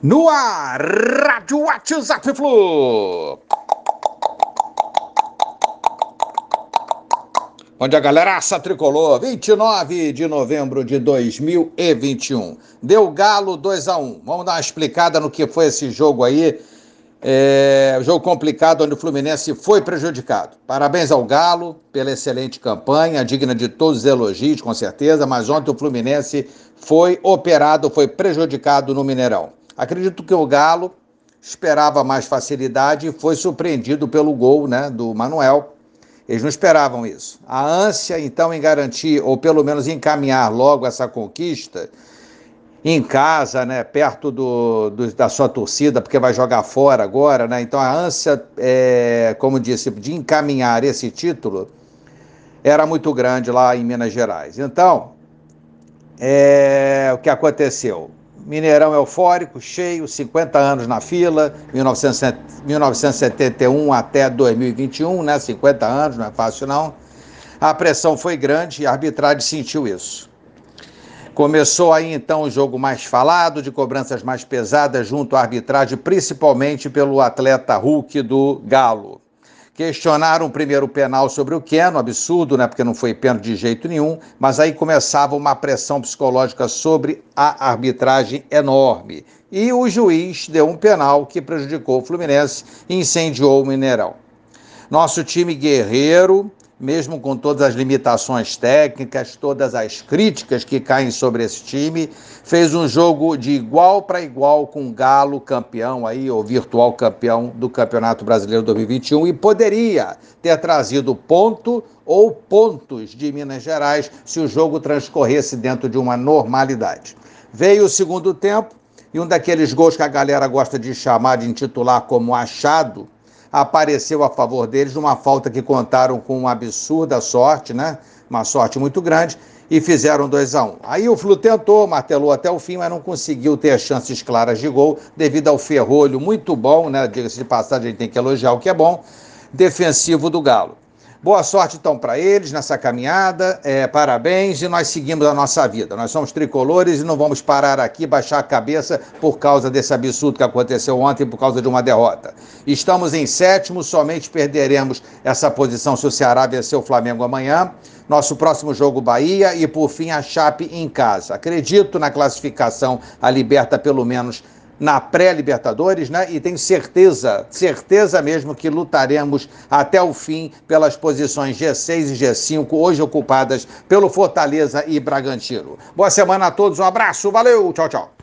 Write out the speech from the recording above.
No ar, Rádio WhatsApp Flu. Onde a galeraça tricolor, 29 de novembro de 2021. Deu Galo 2 a 1 Vamos dar uma explicada no que foi esse jogo aí. É, jogo complicado onde o Fluminense foi prejudicado. Parabéns ao Galo pela excelente campanha, digna de todos os elogios, com certeza, mas ontem o Fluminense foi operado, foi prejudicado no Mineirão. Acredito que o Galo esperava mais facilidade e foi surpreendido pelo gol né, do Manuel. Eles não esperavam isso. A ânsia, então, em garantir, ou pelo menos encaminhar logo essa conquista, em casa, né, perto do, do, da sua torcida, porque vai jogar fora agora, né? Então a ânsia, é, como disse, de encaminhar esse título era muito grande lá em Minas Gerais. Então, é, o que aconteceu? Mineirão eufórico, cheio, 50 anos na fila, 1971 até 2021, né? 50 anos, não é fácil não. A pressão foi grande e a arbitragem sentiu isso. Começou aí então o jogo mais falado, de cobranças mais pesadas junto à arbitragem, principalmente pelo atleta Hulk do Galo. Questionaram o primeiro penal sobre o Keno, absurdo, né? Porque não foi pênalti de jeito nenhum, mas aí começava uma pressão psicológica sobre a arbitragem enorme. E o juiz deu um penal que prejudicou o Fluminense e incendiou o Mineirão. Nosso time guerreiro mesmo com todas as limitações técnicas, todas as críticas que caem sobre esse time, fez um jogo de igual para igual com o Galo, campeão aí, ou virtual campeão do Campeonato Brasileiro 2021, e poderia ter trazido ponto ou pontos de Minas Gerais se o jogo transcorresse dentro de uma normalidade. Veio o segundo tempo e um daqueles gols que a galera gosta de chamar, de intitular como achado, apareceu a favor deles numa falta que contaram com uma absurda sorte, né? Uma sorte muito grande e fizeram 2 a 1 um. Aí o Flu tentou, martelou até o fim, mas não conseguiu ter chances claras de gol devido ao ferrolho muito bom, né? Diga-se de passagem, a gente tem que elogiar o que é bom, defensivo do Galo. Boa sorte então para eles nessa caminhada, é, parabéns e nós seguimos a nossa vida. Nós somos tricolores e não vamos parar aqui, baixar a cabeça por causa desse absurdo que aconteceu ontem, por causa de uma derrota. Estamos em sétimo, somente perderemos essa posição se o Ceará vencer o Flamengo amanhã. Nosso próximo jogo, Bahia, e por fim a Chape em casa. Acredito na classificação, a liberta pelo menos na pré-Libertadores, né? E tenho certeza, certeza mesmo que lutaremos até o fim pelas posições G6 e G5, hoje ocupadas pelo Fortaleza e Bragantino. Boa semana a todos, um abraço, valeu, tchau, tchau.